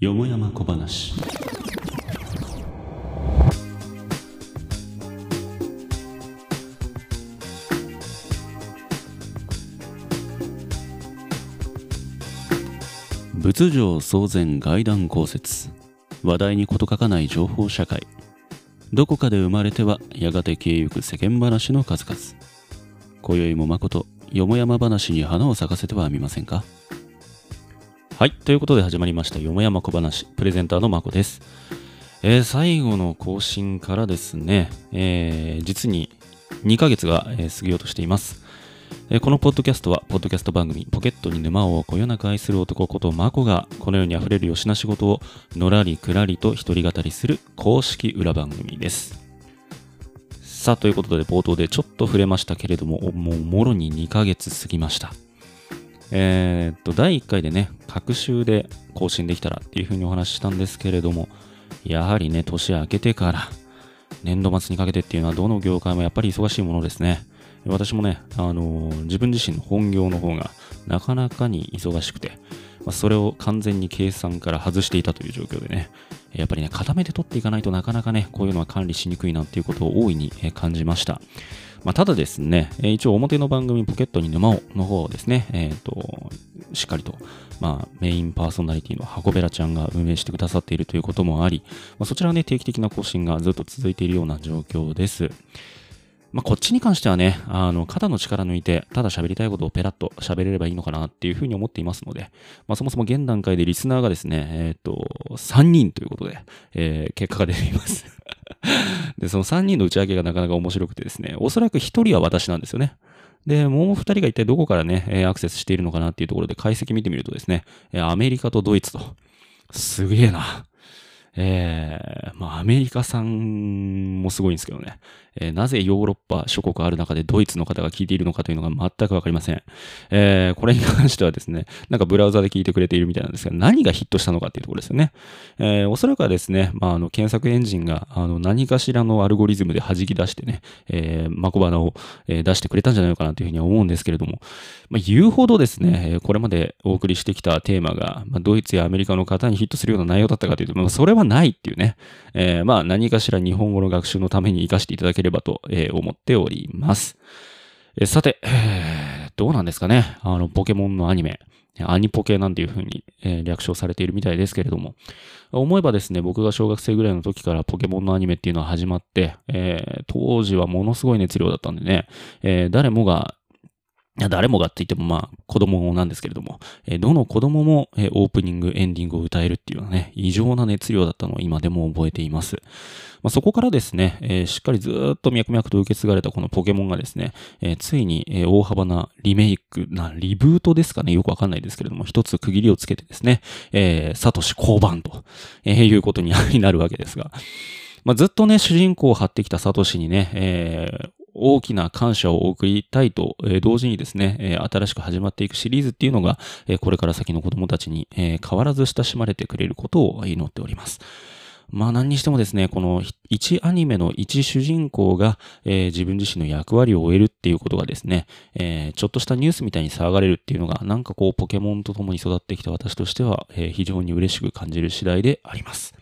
よもやま小話。仏上創前外談公説話題に事欠かない情報社会どこかで生まれてはやがて消えゆく世間話の数々今宵も誠よもやま話に花を咲かせてはみませんか？はいということで始まりましたよもやま小話プレゼンターのまこです、えー、最後の更新からですね、えー、実に2ヶ月が、えー、過ぎようとしています。このポッドキャストは、ポッドキャスト番組、ポケットに沼をこよなく愛する男ことマコが、この世に溢れるよしな仕事を、のらりくらりと一人語りする公式裏番組です。さあ、ということで、冒頭でちょっと触れましたけれども、もうもろに2ヶ月過ぎました。えー、っと、第1回でね、各週で更新できたらっていうふうにお話ししたんですけれども、やはりね、年明けてから、年度末にかけてっていうのは、どの業界もやっぱり忙しいものですね。私もね、あのー、自分自身の本業の方がなかなかに忙しくて、まあ、それを完全に計算から外していたという状況でね、やっぱりね、固めて取っていかないとなかなかね、こういうのは管理しにくいなっていうことを大いに感じました。まあ、ただですね、一応表の番組ポケットに沼をの方をですね、えっ、ー、と、しっかりと、まあ、メインパーソナリティの箱べらちゃんが運営してくださっているということもあり、まあ、そちらはね、定期的な更新がずっと続いているような状況です。まあ、こっちに関してはね、あの、肩の力抜いて、ただ喋りたいことをペラッと喋れればいいのかなっていうふうに思っていますので、まあ、そもそも現段階でリスナーがですね、えっ、ー、と、3人ということで、えー、結果が出ています で、その3人の打ち上げがなかなか面白くてですね、おそらく1人は私なんですよね。で、もう2人が一体どこからね、アクセスしているのかなっていうところで解析見てみるとですね、アメリカとドイツと、すげえな。えー、まあ、アメリカさんもすごいんですけどね。えー、なぜヨーロッパ諸国ある中でドイツの方が聞いているのかというのが全くわかりません。えー、これに関してはですね、なんかブラウザで聞いてくれているみたいなんですが、何がヒットしたのかっていうところですよね。えー、おそらくはですね、まあ、あの、検索エンジンが、あの、何かしらのアルゴリズムで弾き出してね、えー、マコバナを、え、出してくれたんじゃないのかなというふうには思うんですけれども、まあ、言うほどですね、これまでお送りしてきたテーマが、まあ、ドイツやアメリカの方にヒットするような内容だったかというと、まあ、それはないっていうね、えー、まあ、何かしら日本語の学習のために活かしていただければと、えー、思っております。えさて、どうなんですかねあの、ポケモンのアニメ。アニポケなんていう風に、えー、略称されているみたいですけれども、思えばですね、僕が小学生ぐらいの時からポケモンのアニメっていうのは始まって、えー、当時はものすごい熱量だったんでね、えー、誰もが誰もがって言ってもまあ子供なんですけれども、えどの子供も、えオープニング、エンディングを歌えるっていうのはね、異常な熱量だったのを今でも覚えています。まあ、そこからですね、え、しっかりずっと脈々と受け継がれたこのポケモンがですね、え、ついに、え、大幅なリメイクな、リブートですかね、よくわかんないですけれども、一つ区切りをつけてですね、え、サトシ交番と、え、いうこと になるわけですが、まあ、ずっとね、主人公を張ってきたサトシにね、えー、大きな感謝を送りたいと、え、同時にですね、え、新しく始まっていくシリーズっていうのが、え、これから先の子供たちに、え、変わらず親しまれてくれることを祈っております。まあ何にしてもですね、この一アニメの一主人公が、えー、自分自身の役割を終えるっていうことがですね、えー、ちょっとしたニュースみたいに騒がれるっていうのが、なんかこうポケモンと共に育ってきた私としては、えー、非常に嬉しく感じる次第であります。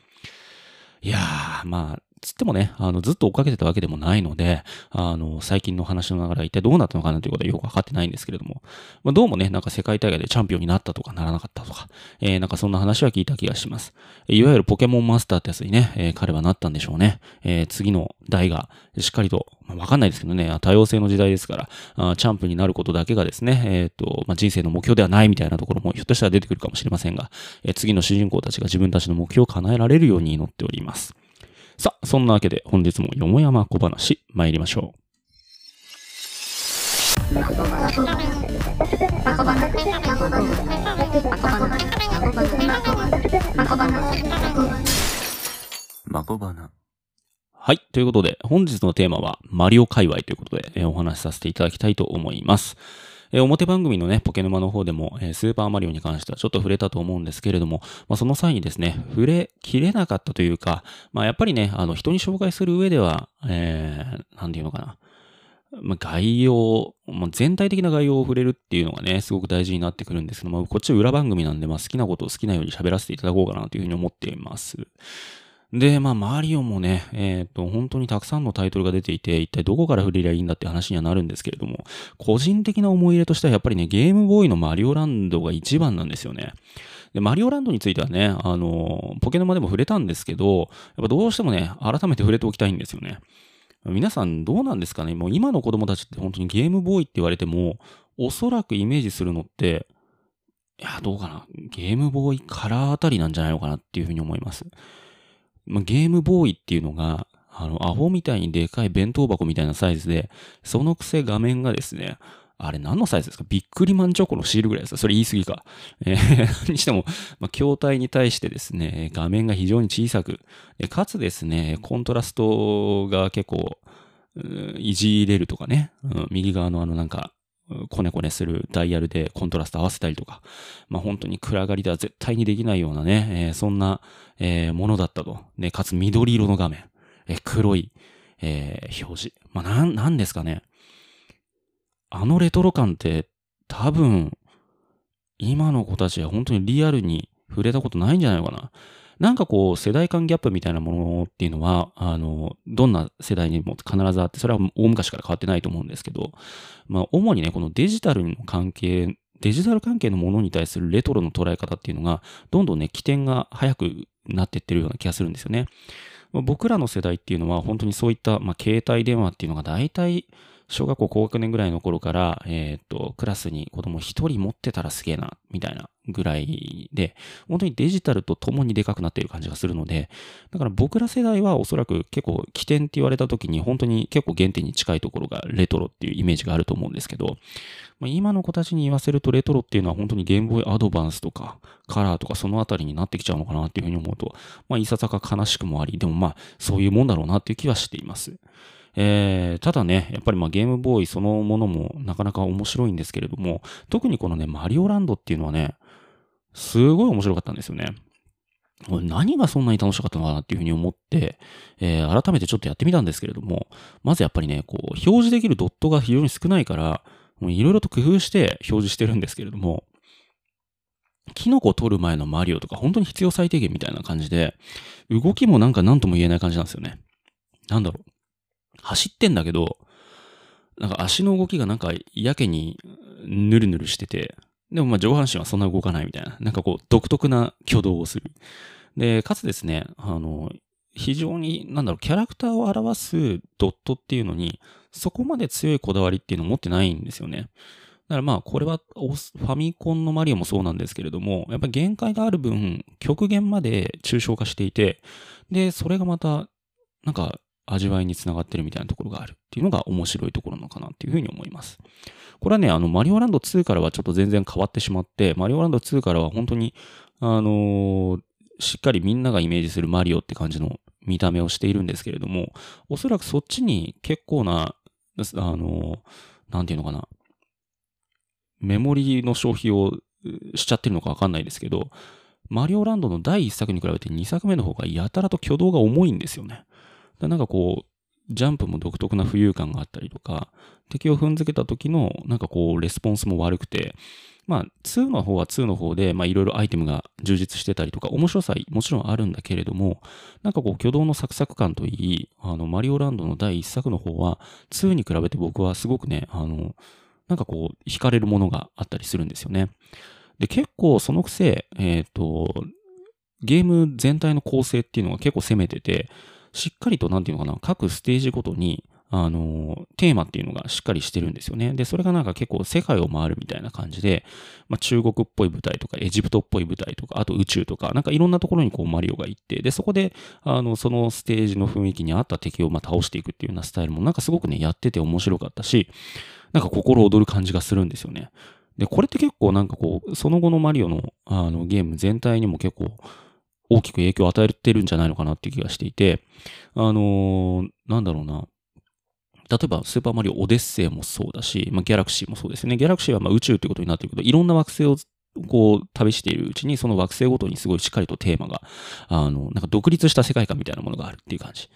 いやー、まあ、つってもね、あの、ずっと追っかけてたわけでもないので、あの、最近の話の流れは一体どうなったのかなということはよくわかってないんですけれども、まあ、どうもね、なんか世界大会でチャンピオンになったとかならなかったとか、えー、なんかそんな話は聞いた気がします。いわゆるポケモンマスターってやつにね、えー、彼はなったんでしょうね。えー、次の代がしっかりと、まあ、わかんないですけどね、多様性の時代ですから、あチャンプになることだけがですね、えっ、と、まあ、人生の目標ではないみたいなところもひょっとしたら出てくるかもしれませんが、え次の主人公たちが自分たちの目標を叶えられるように祈っております。さあ、そんなわけで本日もよもやま小話参りましょう。まこばな。はい。ということで、本日のテーマは、マリオ界隈ということで、えー、お話しさせていただきたいと思います。えー、表番組のね、ポケ沼の方でも、えー、スーパーマリオに関してはちょっと触れたと思うんですけれども、まあ、その際にですね、触れきれなかったというか、まあ、やっぱりね、あの、人に紹介する上では、えー、なんていうのかな。ま、概要、まあ、全体的な概要を触れるっていうのがね、すごく大事になってくるんですけど、まあ、こっち裏番組なんで、まあ、好きなことを好きなように喋らせていただこうかなというふうに思っています。で、まあ、マリオもね、えっ、ー、と、本当にたくさんのタイトルが出ていて、一体どこから触れりゃいいんだって話にはなるんですけれども、個人的な思い入れとしてはやっぱりね、ゲームボーイのマリオランドが一番なんですよね。で、マリオランドについてはね、あの、ポケノマでも触れたんですけど、やっぱどうしてもね、改めて触れておきたいんですよね。皆さんどうなんですかね？もう今の子供たちって本当にゲームボーイって言われても、おそらくイメージするのって、いや、どうかな？ゲームボーイカラーあたりなんじゃないのかなっていうふうに思います。まあ、ゲームボーイっていうのが、あの、アホみたいにでかい弁当箱みたいなサイズで、そのくせ画面がですね、あれ何のサイズですか？ビックリマンチョコのシールぐらいです。かそれ言い過ぎか。えー、にしても、まあ、筐体に対してですね、画面が非常に小さく、かつですね、コントラストが結構、いじれるとかね、うん、右側のあのなんか、コネコネするダイヤルでコントラスト合わせたりとか、まあ本当に暗がりでは絶対にできないようなね、えー、そんな、えー、ものだったと。ね、かつ緑色の画面、えー、黒い、えー、表示。まあなん、なんですかね。あのレトロ感って多分、今の子たちは本当にリアルに触れたことないんじゃないのかな。なんかこう、世代間ギャップみたいなものっていうのは、あの、どんな世代にも必ずあって、それは大昔から変わってないと思うんですけど、まあ、主にね、このデジタルの関係、デジタル関係のものに対するレトロの捉え方っていうのが、どんどんね、起点が早くなっていってるような気がするんですよね。僕らの世代っていうのは、本当にそういった、まあ、携帯電話っていうのが大体、小学校高学年ぐらいの頃から、えっ、ー、と、クラスに子供一人持ってたらすげえな、みたいなぐらいで、本当にデジタルと共にでかくなっている感じがするので、だから僕ら世代はおそらく結構起点って言われた時に本当に結構原点に近いところがレトロっていうイメージがあると思うんですけど、まあ、今の子たちに言わせるとレトロっていうのは本当にゲームボーイアドバンスとかカラーとかそのあたりになってきちゃうのかなっていうふうに思うと、まあいささか悲しくもあり、でもまあそういうもんだろうなっていう気はしています。えー、ただね、やっぱりまあゲームボーイそのものもなかなか面白いんですけれども、特にこのね、マリオランドっていうのはね、すごい面白かったんですよね。何がそんなに楽しかったのかなっていうふうに思って、えー、改めてちょっとやってみたんですけれども、まずやっぱりね、こう、表示できるドットが非常に少ないから、いろいろと工夫して表示してるんですけれども、キノコを取る前のマリオとか本当に必要最低限みたいな感じで、動きもなんか何とも言えない感じなんですよね。なんだろう。走ってんだけど、なんか足の動きがなんかやけにヌルヌルしてて、でもまあ上半身はそんな動かないみたいな、なんかこう独特な挙動をする。で、かつですね、あの、非常に、なんだろう、キャラクターを表すドットっていうのに、そこまで強いこだわりっていうのを持ってないんですよね。だからまあ、これはファミコンのマリオもそうなんですけれども、やっぱり限界がある分、極限まで抽象化していて、で、それがまた、なんか、味わいにつながってるみたいなところがあるっていうのが面白いところなのかなっていうふうに思います。これはね、あの、マリオランド2からはちょっと全然変わってしまって、マリオランド2からは本当に、あのー、しっかりみんながイメージするマリオって感じの見た目をしているんですけれども、おそらくそっちに結構な、あのー、なんていうのかな、メモリの消費をしちゃってるのかわかんないですけど、マリオランドの第1作に比べて2作目の方がやたらと挙動が重いんですよね。なんかこう、ジャンプも独特な浮遊感があったりとか、敵を踏んづけた時のなんかこう、レスポンスも悪くて、まあ、2の方は2の方で、まあ、いろいろアイテムが充実してたりとか、面白さもちろんあるんだけれども、なんかこう、挙動のサクサク感といい、あの、マリオランドの第1作の方は、2に比べて僕はすごくね、あの、なんかこう、惹かれるものがあったりするんですよね。で、結構そのくせ、えっ、ー、と、ゲーム全体の構成っていうのが結構攻めてて、しっかりと、なんていうのかな、各ステージごとに、あの、テーマっていうのがしっかりしてるんですよね。で、それがなんか結構世界を回るみたいな感じで、まあ、中国っぽい舞台とか、エジプトっぽい舞台とか、あと宇宙とか、なんかいろんなところにこうマリオが行って、で、そこで、あの、そのステージの雰囲気に合った敵をま倒していくっていうようなスタイルもなんかすごくね、やってて面白かったし、なんか心躍る感じがするんですよね。で、これって結構なんかこう、その後のマリオのあのゲーム全体にも結構、大きく影響を与えてるんじゃないのかなっていう気がしていて、あのー、なんだろうな。例えば、スーパーマリオオデッセイもそうだし、まあ、ギャラクシーもそうですね。ギャラクシーはまあ宇宙ってことになってるけど、いろんな惑星をこう、旅しているうちに、その惑星ごとにすごいしっかりとテーマが、あの、なんか独立した世界観みたいなものがあるっていう感じ。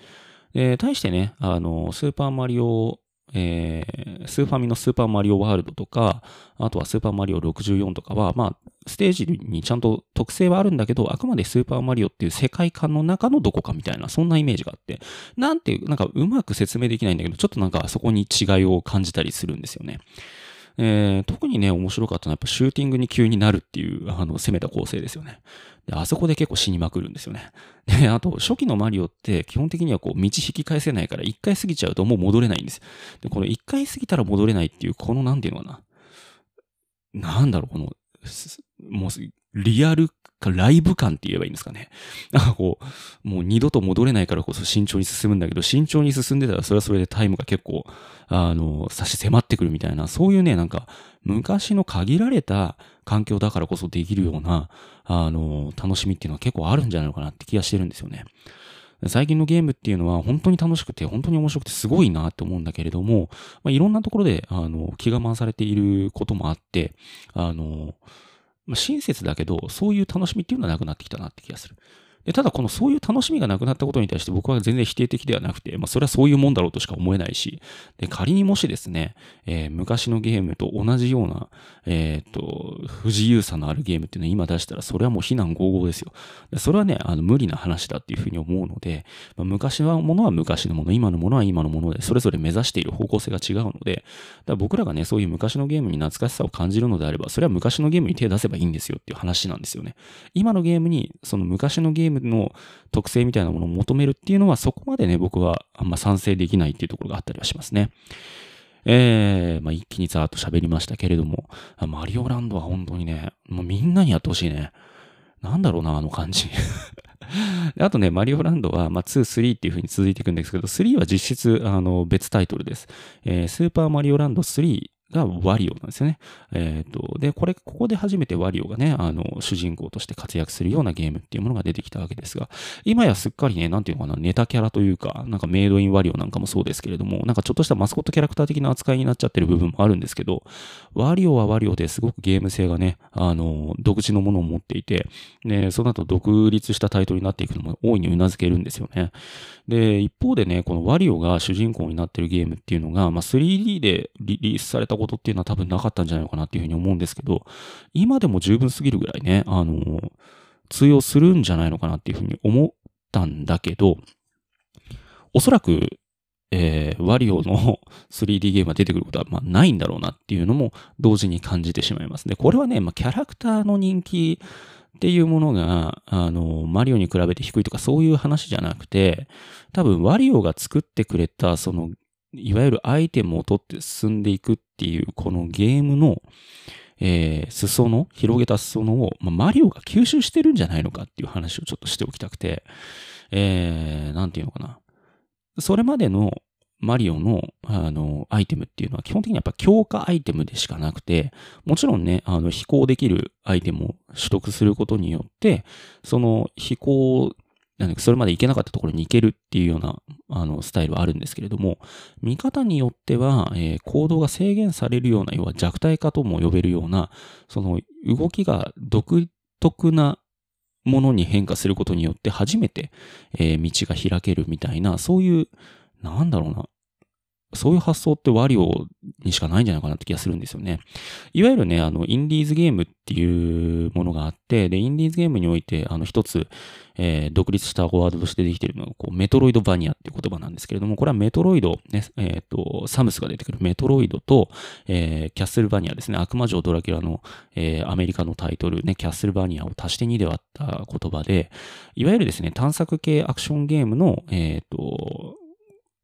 で、対してね、あの、スーパーマリオ、えー、スーファミのスーパーマリオワールドとか、あとはスーパーマリオ64とかは、まあ、ステージにちゃんと特性はあるんだけど、あくまでスーパーマリオっていう世界観の中のどこかみたいな、そんなイメージがあって、なんていう、なんかうまく説明できないんだけど、ちょっとなんかそこに違いを感じたりするんですよね。えー、特にね、面白かったのはやっぱシューティングに急になるっていう、あの、攻めた構成ですよね。で、あそこで結構死にまくるんですよね。で、あと、初期のマリオって基本的にはこう、道引き返せないから、一回過ぎちゃうともう戻れないんです。で、この一回過ぎたら戻れないっていう、このなんていうのかな。なんだろう、この、もう、リアルか、ライブ感って言えばいいんですかね。なんかこう、もう二度と戻れないからこそ慎重に進むんだけど、慎重に進んでたらそれはそれでタイムが結構、あの、差し迫ってくるみたいな、そういうね、なんか、昔の限られた環境だからこそできるような、あの、楽しみっていうのは結構あるんじゃないのかなって気がしてるんですよね。最近のゲームっていうのは本当に楽しくて、本当に面白くてすごいなって思うんだけれども、まあ、いろんなところで、あの、気が回されていることもあって、あの、まあ、親切だけど、そういう楽しみっていうのはなくなってきたなって気がする。でただ、このそういう楽しみがなくなったことに対して僕は全然否定的ではなくて、まあ、それはそういうもんだろうとしか思えないし、で仮にもしですね、えー、昔のゲームと同じような、えっ、と、不自由さのあるゲームっていうのを今出したら、それはもう非難合々ですよ。それはね、あの無理な話だっていうふうに思うので、まあ、昔のものは昔のもの、今のものは今のもので、それぞれ目指している方向性が違うので、だ僕らがね、そういう昔のゲームに懐かしさを感じるのであれば、それは昔のゲームに手を出せばいいんですよっていう話なんですよね。今のゲームに、その昔のゲームの特性みたいなものを求めるっていうのはそこまでね、僕はあんま賛成できないっていうところがあったりはしますね。えー、まあ、一気にザーッと喋りましたけれども、マリオランドは本当にね、もうみんなにやってほしいね。なんだろうな、あの感じ。あとね、マリオランドは、まあ、2、3っていう風に続いていくんですけど、3は実質、あの、別タイトルです。えー、スーパーマリオランド3がワリオなんですよね。えっ、と、で、これ、ここで初めてワリオがね、あの、主人公として活躍するようなゲームっていうものが出てきたわけですが、今やすっかりね、なんていうのかな、ネタキャラというか、なんかメイドインワリオなんかもそうですけれども、なんかちょっとしたマスコットキャラクター的な扱いになっちゃってる部分もあるんですけど、ワリオはワリオですごくゲーム性がね、あの、独自のものを持っていて、で、その後独立したタイトルになっていくのも大いに頷けるんですよね。で、一方でね、このワリオが主人公になってるゲームっていうのが、まあ、3D でリリースされたことっていうのは多分なかったんじゃないのかなっていうふうに思うんですけど、今でも十分すぎるぐらいね、あの、通用するんじゃないのかなっていうふうに思ったんだけど、おそらく、えー、ワリオの 3D ゲームが出てくることは、まあ、ないんだろうなっていうのも同時に感じてしまいますね。これはね、まあ、キャラクターの人気っていうものが、あの、マリオに比べて低いとかそういう話じゃなくて、多分ワリオが作ってくれた、そのいわゆるアイテムを取って進んでいくっていう、このゲームの、えー、裾野、広げた裾野を、まあ、マリオが吸収してるんじゃないのかっていう話をちょっとしておきたくて、えー、なんていうのかな。それまでのマリオの、あの、アイテムっていうのは基本的にやっぱ強化アイテムでしかなくて、もちろんね、あの、飛行できるアイテムを取得することによって、その飛行なんそれまで行けなかったところに行けるっていうような、あの、スタイルはあるんですけれども、見方によっては、えー、行動が制限されるような、要は弱体化とも呼べるような、その動きが独特なものに変化することによって初めて、えー、道が開けるみたいな、そういう、なんだろうな、そういう発想ってワリオにしかないんじゃないかなって気がするんですよね。いわゆるね、あの、インディーズゲームっていうものがあって、で、インディーズゲームにおいて、あの、一つ、えー、独立したワードとしてできているのが、こう、メトロイドバニアっていう言葉なんですけれども、これはメトロイド、ね、えっ、ー、と、サムスが出てくるメトロイドと、えー、キャッスルバニアですね、悪魔城ドラキュラの、えー、アメリカのタイトル、ね、キャッスルバニアを足して2で割った言葉で、いわゆるですね、探索系アクションゲームの、えっ、と、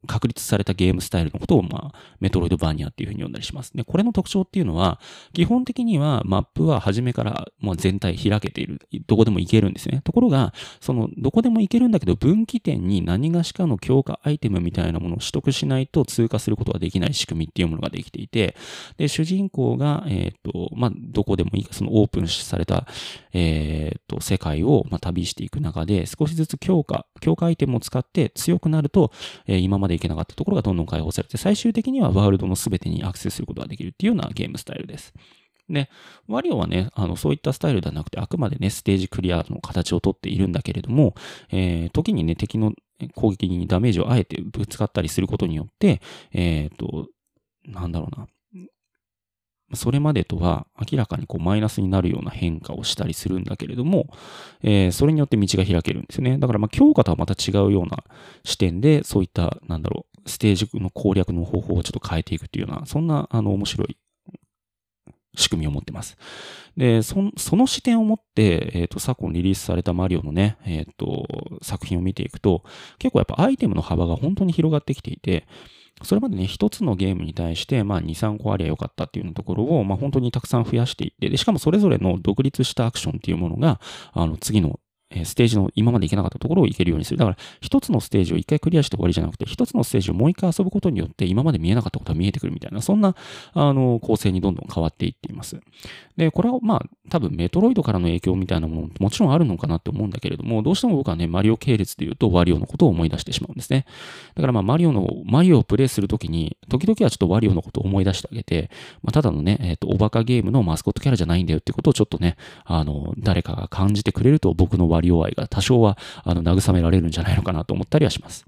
確立されたゲームスタイルのことを、まあ、メトロイドバーニアっていうふうに呼んだりします。で、これの特徴っていうのは、基本的にはマップは初めからもう全体開けている。どこでも行けるんですね。ところが、その、どこでも行けるんだけど、分岐点に何がしかの強化アイテムみたいなものを取得しないと通過することができない仕組みっていうものができていて、で、主人公が、えっ、ー、と、まあ、どこでもいいか、そのオープンされた、えっ、ー、と、世界を、まあ、旅していく中で、少しずつ強化、強化アイテムを使って強くなると、えー、今までまでいけなかったところがどんどん解放されて、最終的にはワールドの全てにアクセスすることができるっていうようなゲームスタイルです。で、ワリオはね、あの、そういったスタイルではなくて、あくまでね、ステージクリアの形をとっているんだけれども、えー、時にね、敵の攻撃にダメージをあえてぶつかったりすることによって、えっ、ー、と、なんだろうな。それまでとは明らかにこうマイナスになるような変化をしたりするんだけれども、えー、それによって道が開けるんですよね。だからまあ強化とはまた違うような視点で、そういった、なんだろう、ステージの攻略の方法をちょっと変えていくっていうような、そんな、あの、面白い仕組みを持ってます。で、そその視点を持って、えっ、ー、と、昨今リリースされたマリオのね、えっ、ー、と、作品を見ていくと、結構やっぱアイテムの幅が本当に広がってきていて、それまでね、一つのゲームに対して、まあ、2、3個ありゃよかったっていうようなところを、まあ、本当にたくさん増やしていって、で、しかもそれぞれの独立したアクションっていうものが、あの、次のえステージの今まで行けなかったところを行けるようにする。だから、一つのステージを一回クリアして終わりじゃなくて、一つのステージをもう一回遊ぶことによって、今まで見えなかったことが見えてくるみたいな、そんな、あの、構成にどんどん変わっていっています。で、これは、まあ、多分メトロイドからの影響みたいなものももちろんあるのかなって思うんだけれども、どうしても僕はね、マリオ系列で言うとワリオのことを思い出してしまうんですね。だからまあ、マリオの、マリオをプレイするときに、時々はちょっとワリオのことを思い出してあげて、まあ、ただのね、えっ、ー、と、おバカゲームのマスコットキャラじゃないんだよってことをちょっとね、あの、誰かが感じてくれると僕のワリオ愛が多少は、あの、慰められるんじゃないのかなと思ったりはします。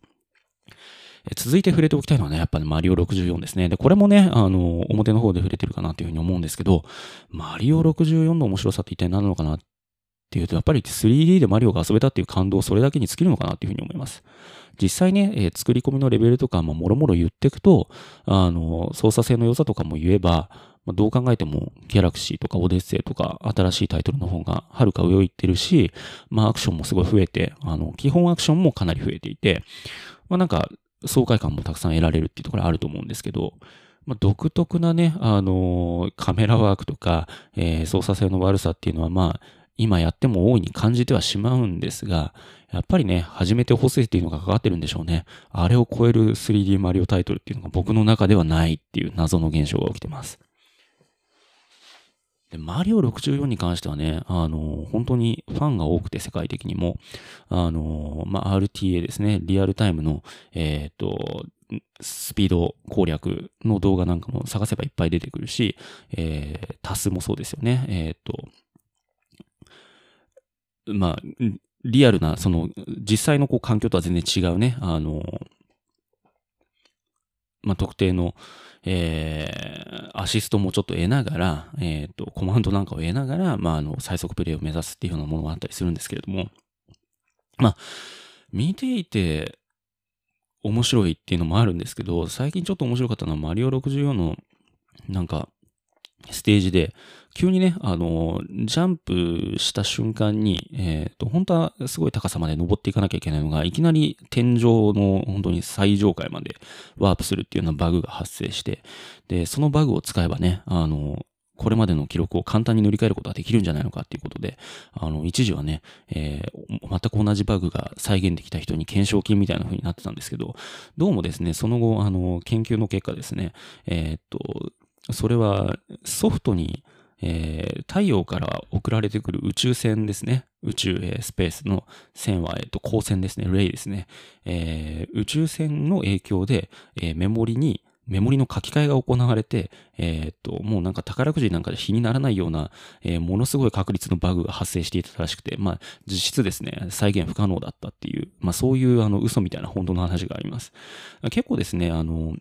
続いて触れておきたいのはね、やっぱね、マリオ64ですね。で、これもね、あの、表の方で触れてるかなというふうに思うんですけど、マリオ64の面白さって一体何なのかなっていうと、やっぱり 3D でマリオが遊べたっていう感動それだけに尽きるのかなっていうふうに思います。実際ね、えー、作り込みのレベルとか、まあ、もろもろ言っていくと、あの、操作性の良さとかも言えば、まあ、どう考えても、ギャラクシーとかオデッセイとか、新しいタイトルの方がはるか上を行ってるし、まあ、アクションもすごい増えて、あの、基本アクションもかなり増えていて、まあ、なんか、爽快感もたくさん得られるっていうところあると思うんですけど、まあ、独特なね、あのー、カメラワークとか、えー、操作性の悪さっていうのは、まあ、今やっても大いに感じてはしまうんですが、やっぱりね、初めて補正っていうのがかかってるんでしょうね。あれを超える 3D マリオタイトルっていうのが僕の中ではないっていう謎の現象が起きてます。で、マリオ64に関してはね、あの、本当にファンが多くて世界的にも、あの、まあ、RTA ですね、リアルタイムの、えっ、ー、と、スピード攻略の動画なんかも探せばいっぱい出てくるし、えー、タスもそうですよね。えっ、ー、と、まあ、リアルな、その、実際のこう環境とは全然違うね、あの、まあ、特定の、えー、アシストもちょっと得ながら、えっ、ー、と、コマンドなんかを得ながら、まあ、あの、最速プレイを目指すっていうようなものがあったりするんですけれども、まあ、見ていて面白いっていうのもあるんですけど、最近ちょっと面白かったのはマリオ64のなんかステージで、急にね、あの、ジャンプした瞬間に、えっ、ー、と、本当はすごい高さまで登っていかなきゃいけないのが、いきなり天井の本当に最上階までワープするっていうようなバグが発生して、で、そのバグを使えばね、あの、これまでの記録を簡単に塗り替えることができるんじゃないのかっていうことで、あの、一時はね、えー、全く同じバグが再現できた人に懸賞金みたいな風になってたんですけど、どうもですね、その後、あの、研究の結果ですね、えー、っと、それはソフトに、えー、太陽から送られてくる宇宙船ですね。宇宙、えー、スペースの線は、えっ、と、光線ですね。レイですね。えー、宇宙船の影響で、えメモリにメモリの書き換えが行われて、えー、っと、もうなんか宝くじなんかで比にならないような、えー、ものすごい確率のバグが発生していたらしくて、まあ、実質ですね、再現不可能だったっていう、まあそういうあの嘘みたいな本当の話があります。結構ですね、あの、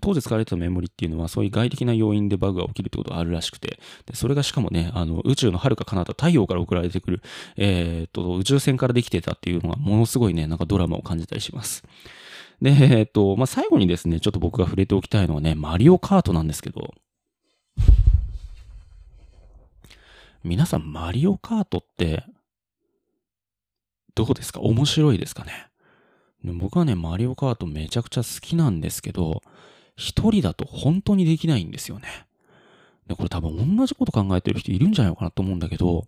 当時使われてたメモリっていうのはそういう外的な要因でバグが起きるってことがあるらしくて、でそれがしかもね、あの、宇宙の遥か彼方太陽から送られてくる、えー、っと、宇宙船からできてたっていうのがものすごいね、なんかドラマを感じたりします。で、えっと、まあ、最後にですね、ちょっと僕が触れておきたいのはね、マリオカートなんですけど、皆さんマリオカートって、どうですか？面白いですかね？僕はね、マリオカートめちゃくちゃ好きなんですけど、一人だと本当にできないんですよね。で、これ多分同じこと考えてる人いるんじゃないかなと思うんだけど、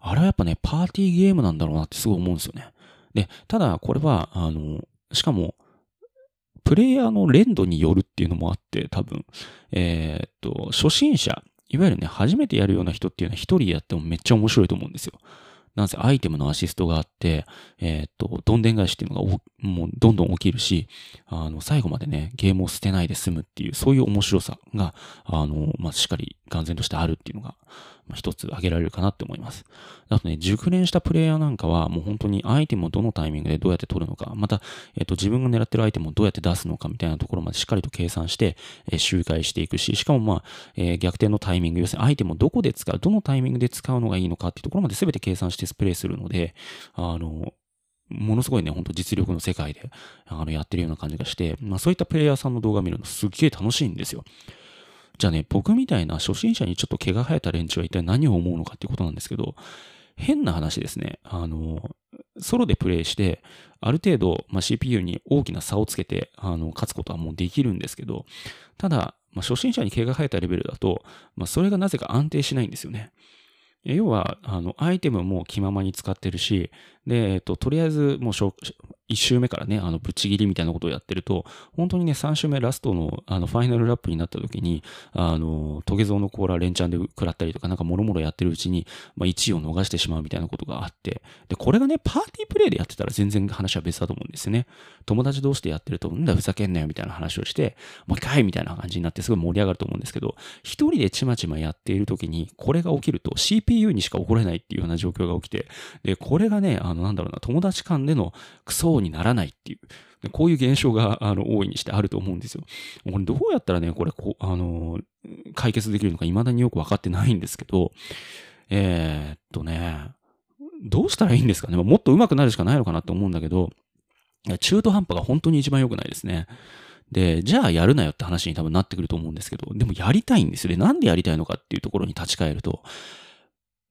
あれはやっぱね、パーティーゲームなんだろうなってすごい思うんですよね。で、ただこれは、あの、しかも、プレイヤーの連動によるっていうのもあって、多分、えー、っと、初心者、いわゆるね、初めてやるような人っていうのは一人やってもめっちゃ面白いと思うんですよ。なんせアイテムのアシストがあって、えー、っと、どんでん返しっていうのがもうどんどん起きるし、あの、最後までね、ゲームを捨てないで済むっていう、そういう面白さが、あの、まあ、しっかり眼前としてあるっていうのが、まあ、一つ挙げられるかなって思います。あとね、熟練したプレイヤーなんかは、もう本当にアイテムをどのタイミングでどうやって取るのか、また、えっ、と、自分が狙ってるアイテムをどうやって出すのかみたいなところまでしっかりと計算して、えー、周回していくし、しかもまあ、えー、逆転のタイミング、要するにアイテムをどこで使う、どのタイミングで使うのがいいのかっていうところまで全て計算してスプレーするので、あの、ものすごいね、ほんと実力の世界で、あの、やってるような感じがして、まあそういったプレイヤーさんの動画見るのすっげえ楽しいんですよ。じゃあね、僕みたいな初心者にちょっと毛が生えた連中は一体何を思うのかっていうことなんですけど、変な話ですね。あの、ソロでプレイして、ある程度、まあ、CPU に大きな差をつけて、あの、勝つことはもうできるんですけど、ただ、まあ、初心者に毛が生えたレベルだと、まあ、それがなぜか安定しないんですよね。要は、あの、アイテムも気ままに使ってるし、で、えっと、とりあえず、もう一周目からね、あの、ぶっちぎりみたいなことをやってると、本当にね、三周目ラストの、あの、ファイナルラップになった時に、あの、トゲゾウの甲羅連チャンで食らったりとか、なんかもろもろやってるうちに、まあ、1位を逃してしまうみたいなことがあって、で、これがね、パーティープレイでやってたら全然話は別だと思うんですよね。友達同士でやってると、んだ、ふざけんなよみたいな話をして、もう一回みたいな感じになってすごい盛り上がると思うんですけど、一人でちまちまやっている時に、これが起きると CPU にしか起これないっていうような状況が起きて、で、これがね、あの、なんだろうな、友達間でのクソにならないっていう、こういう現象が、あの、大いにしてあると思うんですよ。これどうやったらね、これ、こうあの、解決できるのか未だによくわかってないんですけど、えー、っとね、どうしたらいいんですかね。まもっと上手くなるしかないのかなって思うんだけど、中途半端が本当に一番良くないですね。で、じゃあやるなよって話に多分なってくると思うんですけど、でもやりたいんですよね。なんでやりたいのかっていうところに立ち返ると、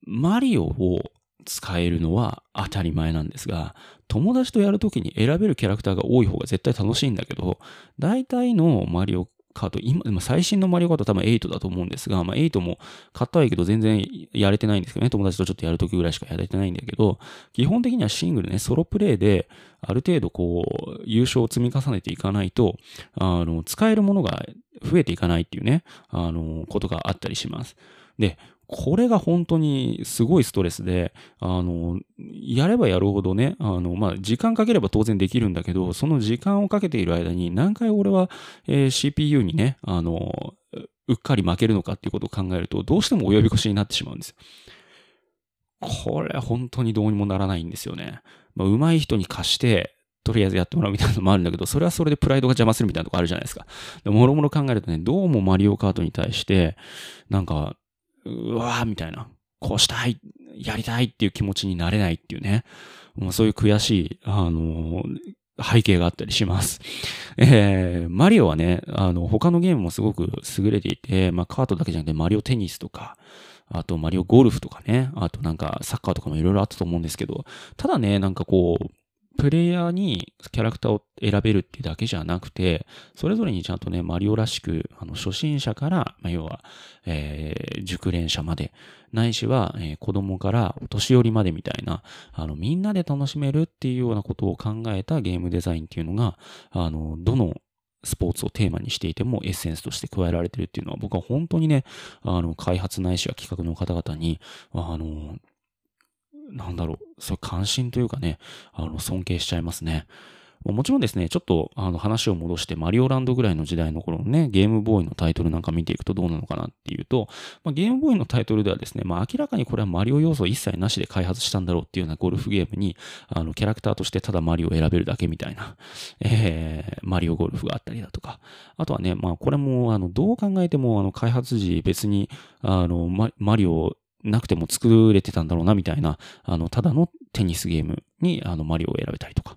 マリオを使えるのは当たり前なんですが、友達とやるときに選べるキャラクターが多い方が絶対楽しいんだけど、大体のマリオカート、今、最新のマリオカート多分8だと思うんですが、まあ8も買ったはいいけど全然やれてないんですけどね、友達とちょっとやるときぐらいしかやれてないんだけど、基本的にはシングルね、ソロプレイで、ある程度こう、優勝を積み重ねていかないと、あの、使えるものが増えていかないっていうね、あの、ことがあったりします。で、これが本当にすごいストレスで、あの、やればやるほどね、あの、まあ、時間かければ当然できるんだけど、その時間をかけている間に何回俺は、えー、CPU にね、あの、うっかり負けるのかっていうことを考えると、どうしても及び腰になってしまうんですよ。これ本当にどうにもならないんですよね。まあ、上手い人に貸して、とりあえずやってもらうみたいなのもあるんだけど、それはそれでプライドが邪魔するみたいなとこあるじゃないですか。でもろもろ考えるとね、どうもマリオカートに対して、なんか、うわーみたいな、こうしたい、やりたいっていう気持ちになれないっていうね、もうそういう悔しい、あのー、背景があったりします。えー、マリオはね、あの、他のゲームもすごく優れていて、まあ、カートだけじゃなくてマリオテニスとか、あとマリオゴルフとかね、あとなんかサッカーとかもいろいろあったと思うんですけど、ただね、なんかこう、プレイヤーにキャラクターを選べるっていうだけじゃなくて、それぞれにちゃんとね、マリオらしく、あの、初心者から、まあ、要は、えー、熟練者まで、ないしは、えー、子供からお年寄りまでみたいな、あの、みんなで楽しめるっていうようなことを考えたゲームデザインっていうのが、あの、どのスポーツをテーマにしていてもエッセンスとして加えられてるっていうのは僕は本当にね、あの、開発ないしは企画の方々に、あの、なんだろう、そう関心というかね、あの、尊敬しちゃいますね。もちろんですね、ちょっとあの話を戻してマリオランドぐらいの時代の頃のね、ゲームボーイのタイトルなんか見ていくとどうなのかなっていうと、まあ、ゲームボーイのタイトルではですね、まあ、明らかにこれはマリオ要素一切なしで開発したんだろうっていうようなゴルフゲームに、あの、キャラクターとしてただマリオを選べるだけみたいな、えー、マリオゴルフがあったりだとか、あとはね、まあ、これも、あの、どう考えても、あの、開発時別に、あの、マリオなくても作れてたんだろうなみたいな、あの、ただのテニスゲームに、あの、マリオを選べたりとか。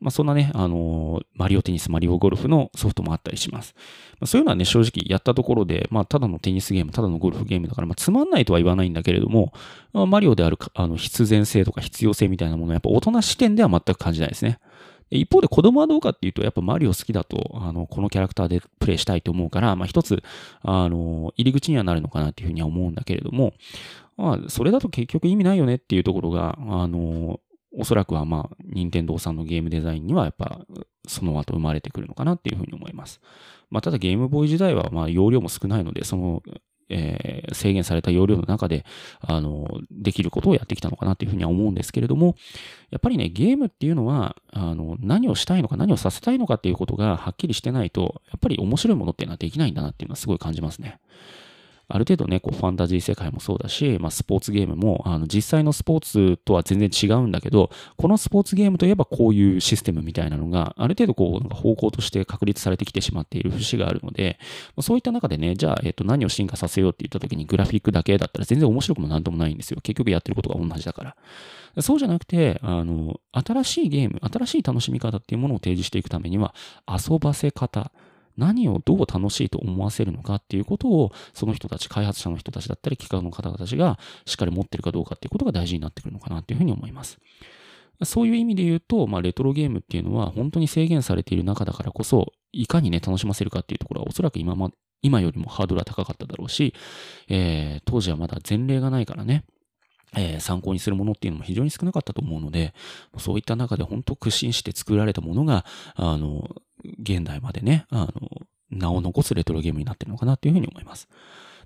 まあ、そんなね、あのー、マリオテニス、マリオゴルフのソフトもあったりします。まあ、そういうのはね、正直やったところで、まあ、ただのテニスゲーム、ただのゴルフゲームだから、まあ、つまんないとは言わないんだけれども、まあ、マリオである、あの、必然性とか必要性みたいなものは、やっぱ大人視点では全く感じないですね。一方で子供はどうかっていうと、やっぱマリオ好きだと、あの、このキャラクターでプレイしたいと思うから、まあ一つ、あの、入り口にはなるのかなっていうふうには思うんだけれども、まあ、それだと結局意味ないよねっていうところが、あの、おそらくはまあ、任天堂さんのゲームデザインにはやっぱ、その後生まれてくるのかなっていうふうに思います。まあ、ただゲームボーイ時代はまあ、容量も少ないので、その、えー、制限された容量の中で、あの、できることをやってきたのかなというふうには思うんですけれども、やっぱりね、ゲームっていうのは、あの、何をしたいのか、何をさせたいのかっていうことがはっきりしてないと、やっぱり面白いものっていうのはできないんだなっていうのはすごい感じますね。ある程度ね、こうファンタジー世界もそうだし、まあ、スポーツゲームも、あの実際のスポーツとは全然違うんだけど、このスポーツゲームといえばこういうシステムみたいなのが、ある程度こう、方向として確立されてきてしまっている節があるので、そういった中でね、じゃあ、えっ、と、何を進化させようって言った時にグラフィックだけだったら全然面白くもなんともないんですよ。結局やってることが同じだから。そうじゃなくて、あの、新しいゲーム、新しい楽しみ方っていうものを提示していくためには、遊ばせ方、何をどう楽しいと思わせるのかっていうことを、その人たち、開発者の人たちだったり、企画の方々たちがしっかり持ってるかどうかっていうことが大事になってくるのかなっていうふうに思います。そういう意味で言うと、まあ、レトロゲームっていうのは本当に制限されている中だからこそ、いかにね、楽しませるかっていうところはおそらく今ま、今よりもハードルは高かっただろうし、えー、当時はまだ前例がないからね、えー、参考にするものっていうのも非常に少なかったと思うので、そういった中で本当苦心して作られたものが、あの、現代までね、あの、名を残すレトロゲームになってるのかなっていうふうに思います。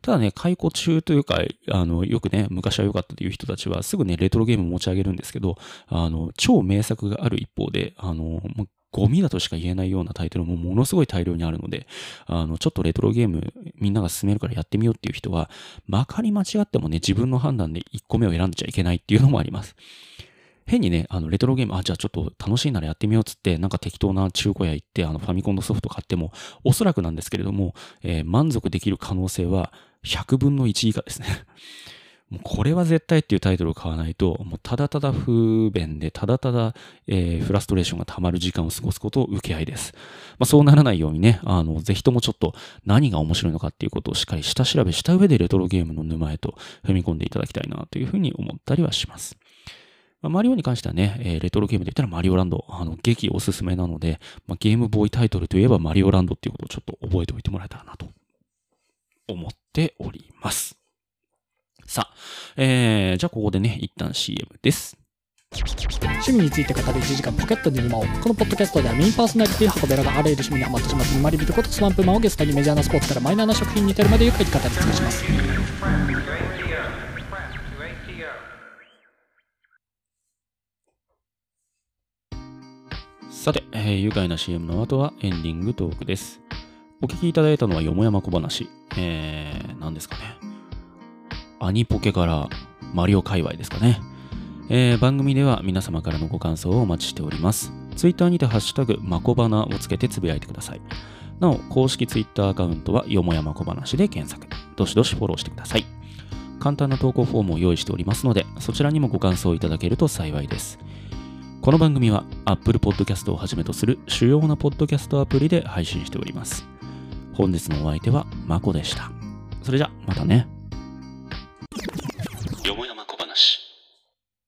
ただね、解雇中というか、あの、よくね、昔は良かったという人たちは、すぐね、レトロゲーム持ち上げるんですけど、あの、超名作がある一方で、あの、ゴミだとしか言えないようなタイトルもものすごい大量にあるので、あの、ちょっとレトロゲームみんなが進めるからやってみようっていう人は、まかり間違ってもね、自分の判断で1個目を選んでちゃいけないっていうのもあります。変にね、あの、レトロゲーム、あ、じゃあちょっと楽しいならやってみようっつって、なんか適当な中古屋行って、あの、ファミコンのソフト買っても、おそらくなんですけれども、えー、満足できる可能性は100分の1以下ですね。もうこれは絶対っていうタイトルを買わないと、もうただただ不便で、ただただ、えー、フラストレーションが溜まる時間を過ごすことを受け合いです。まあ、そうならないようにね、あの、ぜひともちょっと何が面白いのかっていうことをしっかり下調べした上でレトロゲームの沼へと踏み込んでいただきたいなというふうに思ったりはします。まあ、マリオに関してはね、えー、レトロゲームで言ったらマリオランド、あの、激おすすめなので、まあ、ゲームボーイタイトルといえばマリオランドっていうことをちょっと覚えておいてもらえたらなと思っております。さあ、えー、じゃあここでね、一旦 CM です。趣味について語る1時間ポケットに沼をこのポッドキャストではメインパーソナリティ箱べらがあらゆる趣味にハマってしまった沼り人ことスワンプマンをゲストにメジャーなスポーツからマイナーな食品に至るまでゆっくり語り尽くしますさて、えー、愉快な CM の後はエンディングトークです。お聞きいただいたのはよもやま小話。えー、何ですかね。アニポケからマリオ界隈ですかね。えー、番組では皆様からのご感想をお待ちしております。ツイッターにてハッシュタグ、まこばなをつけてつぶやいてください。なお、公式ツイッターアカウントはよもやま小話で検索。どしどしフォローしてください。簡単な投稿フォームを用意しておりますので、そちらにもご感想いただけると幸いです。この番組は Apple Podcast をはじめとする主要なポッドキャストアプリで配信しております。本日のお相手はまこでした。それじゃ、またね。you